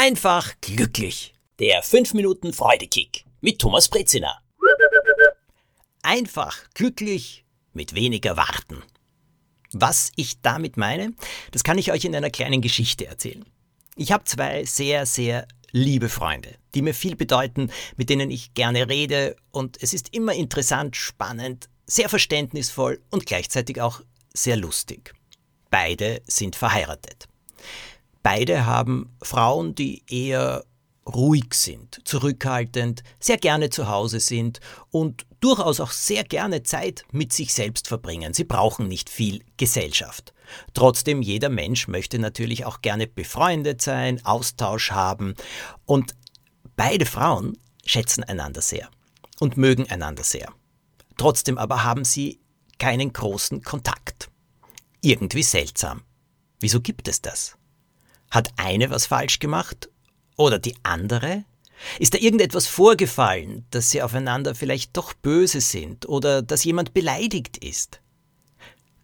Einfach glücklich. Der 5 Minuten Freudekick mit Thomas Brezina. Einfach glücklich mit weniger Warten. Was ich damit meine, das kann ich euch in einer kleinen Geschichte erzählen. Ich habe zwei sehr, sehr liebe Freunde, die mir viel bedeuten, mit denen ich gerne rede und es ist immer interessant, spannend, sehr verständnisvoll und gleichzeitig auch sehr lustig. Beide sind verheiratet. Beide haben Frauen, die eher ruhig sind, zurückhaltend, sehr gerne zu Hause sind und durchaus auch sehr gerne Zeit mit sich selbst verbringen. Sie brauchen nicht viel Gesellschaft. Trotzdem, jeder Mensch möchte natürlich auch gerne befreundet sein, Austausch haben und beide Frauen schätzen einander sehr und mögen einander sehr. Trotzdem aber haben sie keinen großen Kontakt. Irgendwie seltsam. Wieso gibt es das? Hat eine was falsch gemacht? Oder die andere? Ist da irgendetwas vorgefallen, dass sie aufeinander vielleicht doch böse sind oder dass jemand beleidigt ist?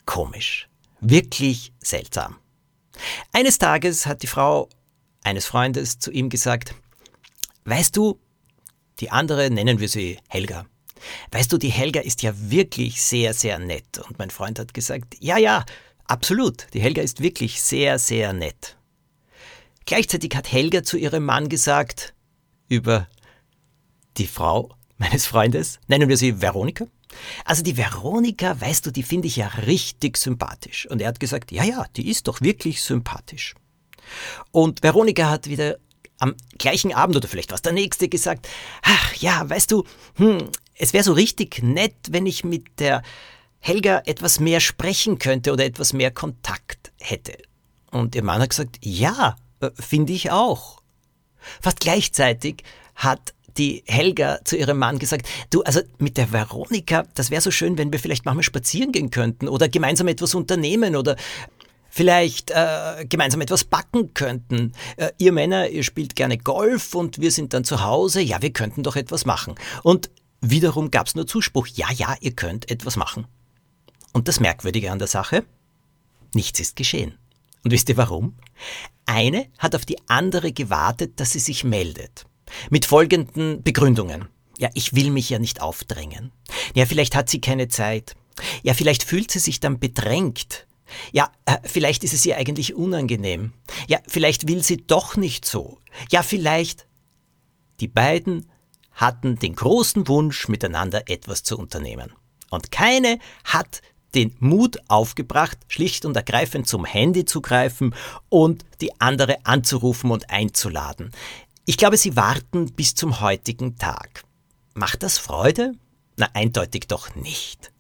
Komisch. Wirklich seltsam. Eines Tages hat die Frau eines Freundes zu ihm gesagt, Weißt du, die andere nennen wir sie Helga. Weißt du, die Helga ist ja wirklich sehr, sehr nett. Und mein Freund hat gesagt, ja, ja, absolut, die Helga ist wirklich sehr, sehr nett. Gleichzeitig hat Helga zu ihrem Mann gesagt, über die Frau meines Freundes, nennen wir sie Veronika. Also die Veronika, weißt du, die finde ich ja richtig sympathisch. Und er hat gesagt, ja, ja, die ist doch wirklich sympathisch. Und Veronika hat wieder am gleichen Abend oder vielleicht was der nächste gesagt, ach ja, weißt du, hm, es wäre so richtig nett, wenn ich mit der Helga etwas mehr sprechen könnte oder etwas mehr Kontakt hätte. Und ihr Mann hat gesagt, ja, finde ich auch. Fast gleichzeitig hat die Helga zu ihrem Mann gesagt, du, also mit der Veronika, das wäre so schön, wenn wir vielleicht manchmal spazieren gehen könnten oder gemeinsam etwas unternehmen oder vielleicht äh, gemeinsam etwas backen könnten. Äh, ihr Männer, ihr spielt gerne Golf und wir sind dann zu Hause, ja, wir könnten doch etwas machen. Und wiederum gab es nur Zuspruch, ja, ja, ihr könnt etwas machen. Und das Merkwürdige an der Sache, nichts ist geschehen. Und wisst ihr warum? Eine hat auf die andere gewartet, dass sie sich meldet. Mit folgenden Begründungen. Ja, ich will mich ja nicht aufdrängen. Ja, vielleicht hat sie keine Zeit. Ja, vielleicht fühlt sie sich dann bedrängt. Ja, äh, vielleicht ist es ihr eigentlich unangenehm. Ja, vielleicht will sie doch nicht so. Ja, vielleicht. Die beiden hatten den großen Wunsch, miteinander etwas zu unternehmen. Und keine hat den Mut aufgebracht, schlicht und ergreifend zum Handy zu greifen und die andere anzurufen und einzuladen. Ich glaube, sie warten bis zum heutigen Tag. Macht das Freude? Na, eindeutig doch nicht.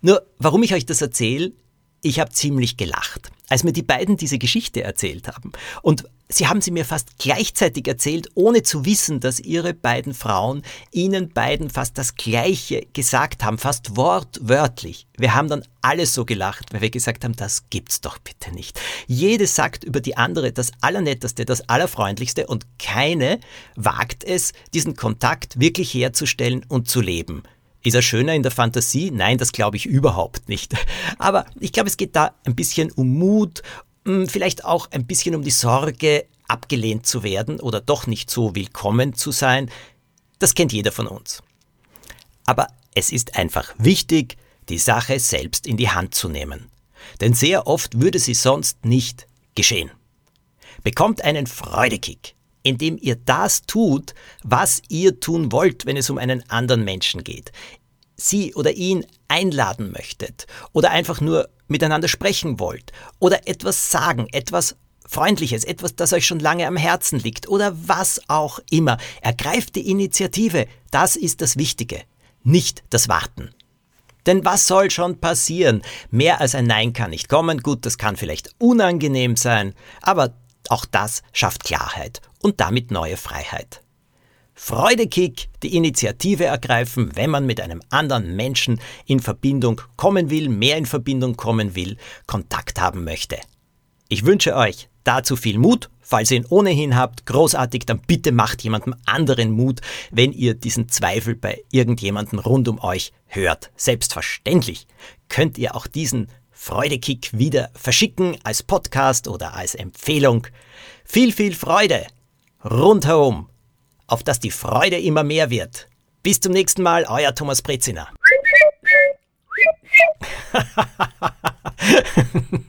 Nur, warum ich euch das erzähle, ich habe ziemlich gelacht, als mir die beiden diese Geschichte erzählt haben. Und sie haben sie mir fast gleichzeitig erzählt, ohne zu wissen, dass ihre beiden Frauen ihnen beiden fast das Gleiche gesagt haben, fast wortwörtlich. Wir haben dann alles so gelacht, weil wir gesagt haben, das gibt's doch bitte nicht. Jede sagt über die andere das Allernetteste, das Allerfreundlichste und keine wagt es, diesen Kontakt wirklich herzustellen und zu leben. Ist er schöner in der Fantasie? Nein, das glaube ich überhaupt nicht. Aber ich glaube, es geht da ein bisschen um Mut, hm, vielleicht auch ein bisschen um die Sorge, abgelehnt zu werden oder doch nicht so willkommen zu sein. Das kennt jeder von uns. Aber es ist einfach wichtig, die Sache selbst in die Hand zu nehmen. Denn sehr oft würde sie sonst nicht geschehen. Bekommt einen Freudekick, indem ihr das tut, was ihr tun wollt, wenn es um einen anderen Menschen geht. Sie oder ihn einladen möchtet oder einfach nur miteinander sprechen wollt oder etwas sagen, etwas Freundliches, etwas, das euch schon lange am Herzen liegt oder was auch immer. Ergreift die Initiative. Das ist das Wichtige, nicht das Warten. Denn was soll schon passieren? Mehr als ein Nein kann nicht kommen. Gut, das kann vielleicht unangenehm sein, aber auch das schafft Klarheit und damit neue Freiheit. Freudekick, die Initiative ergreifen, wenn man mit einem anderen Menschen in Verbindung kommen will, mehr in Verbindung kommen will, Kontakt haben möchte. Ich wünsche euch dazu viel Mut. Falls ihr ihn ohnehin habt, großartig, dann bitte macht jemandem anderen Mut, wenn ihr diesen Zweifel bei irgendjemandem rund um euch hört. Selbstverständlich könnt ihr auch diesen Freudekick wieder verschicken als Podcast oder als Empfehlung. Viel, viel Freude rundherum, auf dass die Freude immer mehr wird. Bis zum nächsten Mal, euer Thomas Brezina.